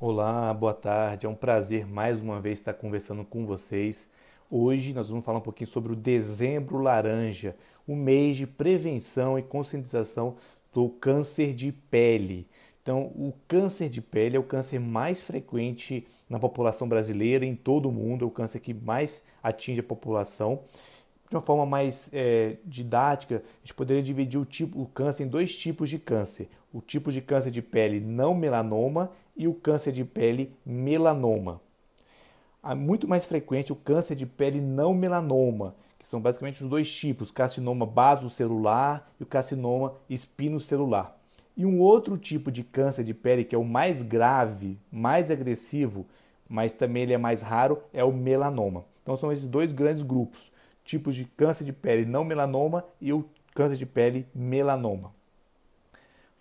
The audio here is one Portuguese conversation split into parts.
Olá, boa tarde. É um prazer mais uma vez estar conversando com vocês. Hoje nós vamos falar um pouquinho sobre o Dezembro Laranja, o mês de prevenção e conscientização do câncer de pele. Então, o câncer de pele é o câncer mais frequente na população brasileira, em todo o mundo, é o câncer que mais atinge a população. De uma forma mais é, didática, a gente poderia dividir o, tipo, o câncer em dois tipos de câncer: o tipo de câncer de pele não melanoma e o câncer de pele melanoma. É muito mais frequente o câncer de pele não melanoma, que são basicamente os dois tipos, carcinoma basocelular e o carcinoma espinocelular. E um outro tipo de câncer de pele que é o mais grave, mais agressivo, mas também ele é mais raro, é o melanoma. Então são esses dois grandes grupos, tipos de câncer de pele não melanoma e o câncer de pele melanoma.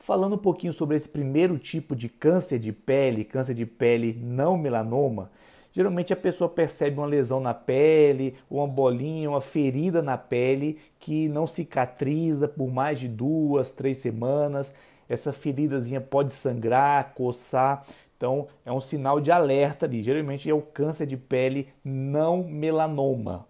Falando um pouquinho sobre esse primeiro tipo de câncer de pele, câncer de pele não melanoma, geralmente a pessoa percebe uma lesão na pele, uma bolinha, uma ferida na pele que não cicatriza por mais de duas, três semanas. Essa feridazinha pode sangrar, coçar. Então é um sinal de alerta ali. Geralmente é o câncer de pele não melanoma.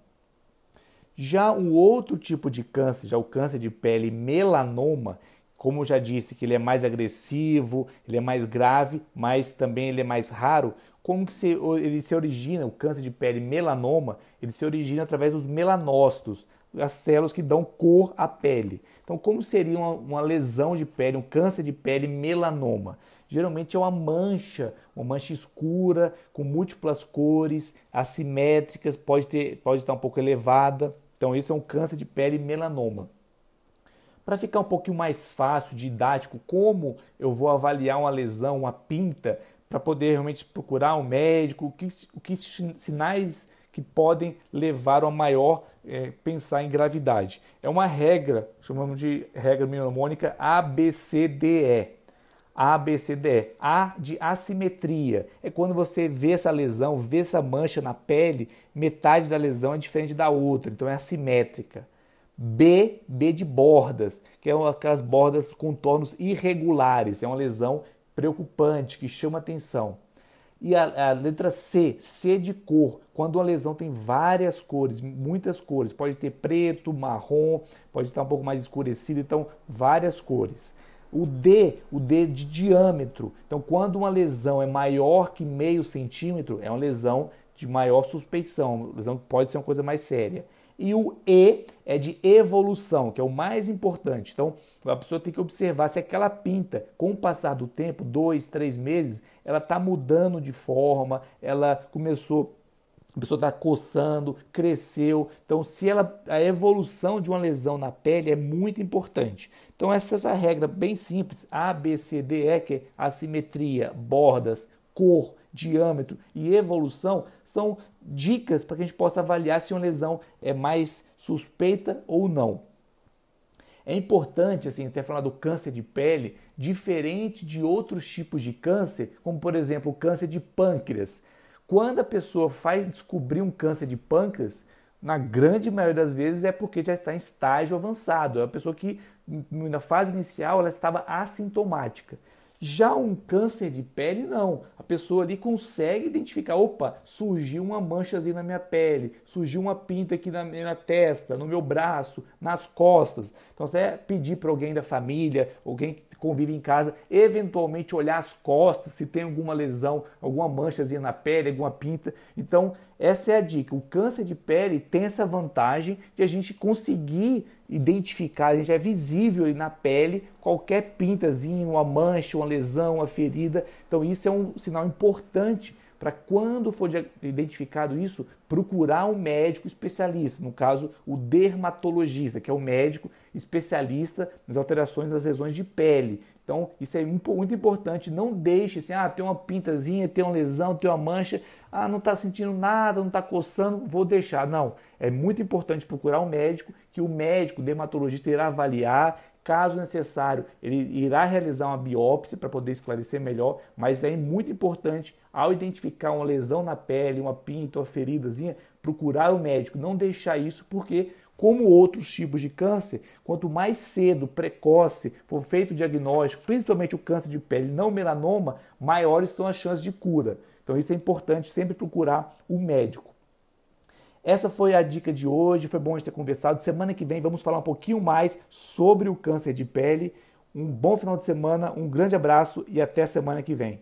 Já o outro tipo de câncer, já o câncer de pele melanoma, como eu já disse, que ele é mais agressivo, ele é mais grave, mas também ele é mais raro. Como que se, ele se origina, o câncer de pele melanoma, ele se origina através dos melanócitos, as células que dão cor à pele. Então, como seria uma, uma lesão de pele, um câncer de pele melanoma? Geralmente é uma mancha, uma mancha escura, com múltiplas cores, assimétricas, pode, ter, pode estar um pouco elevada. Então, isso é um câncer de pele melanoma. Para ficar um pouquinho mais fácil, didático, como eu vou avaliar uma lesão, uma pinta, para poder realmente procurar um médico, o que, que sinais que podem levar a maior é, pensar em gravidade. É uma regra, chamamos de regra mnemônica ABCDE. ABCDE. A de assimetria. É quando você vê essa lesão, vê essa mancha na pele, metade da lesão é diferente da outra, então é assimétrica. B, B de bordas, que é aquelas bordas com contornos irregulares, é uma lesão preocupante que chama atenção. E a, a, letra C, C de cor, quando uma lesão tem várias cores, muitas cores, pode ter preto, marrom, pode estar um pouco mais escurecido, então várias cores. O D, o D de diâmetro, então quando uma lesão é maior que meio centímetro, é uma lesão de maior suspeição, lesão que pode ser uma coisa mais séria. E o E é de evolução, que é o mais importante. Então, a pessoa tem que observar se aquela pinta, com o passar do tempo, dois, três meses, ela está mudando de forma, ela começou a pessoa está coçando, cresceu. Então, se ela a evolução de uma lesão na pele é muito importante. Então, essa é essa regra bem simples, A, B, C, D, E, que é assimetria, bordas, cor, diâmetro e evolução são dicas para que a gente possa avaliar se uma lesão é mais suspeita ou não. É importante, assim, até falar do câncer de pele, diferente de outros tipos de câncer, como por exemplo o câncer de pâncreas. Quando a pessoa faz descobrir um câncer de pâncreas, na grande maioria das vezes é porque já está em estágio avançado. É a pessoa que na fase inicial ela estava assintomática. Já um câncer de pele, não. A pessoa ali consegue identificar: opa, surgiu uma manchazinha na minha pele, surgiu uma pinta aqui na minha testa, no meu braço, nas costas. Então, você pedir para alguém da família, alguém que convive em casa, eventualmente olhar as costas, se tem alguma lesão, alguma manchazinha na pele, alguma pinta. Então, essa é a dica. O câncer de pele tem essa vantagem de a gente conseguir identificar, a gente é visível na pele qualquer pintazinho, uma mancha, uma lesão, uma ferida. Então isso é um sinal importante para quando for identificado isso, procurar um médico especialista, no caso o dermatologista, que é o médico especialista nas alterações das lesões de pele. Então, isso é muito importante. Não deixe assim, ah, tem uma pintazinha, tem uma lesão, tem uma mancha, ah, não está sentindo nada, não está coçando, vou deixar. Não, é muito importante procurar um médico, que o médico, o dermatologista, irá avaliar. Caso necessário, ele irá realizar uma biópsia para poder esclarecer melhor, mas é muito importante, ao identificar uma lesão na pele, uma pinta, uma feridazinha, procurar o médico, não deixar isso, porque Como outros tipos de câncer, quanto mais cedo, precoce, for feito o diagnóstico, principalmente o câncer de pele não melanoma, maiores são as chances de cura. Então isso é importante sempre procurar o médico. Essa foi a dica de hoje, foi bom a gente ter conversado. Semana que vem vamos falar um pouquinho mais sobre o câncer de pele. Um bom final de semana, um grande abraço e até semana que vem.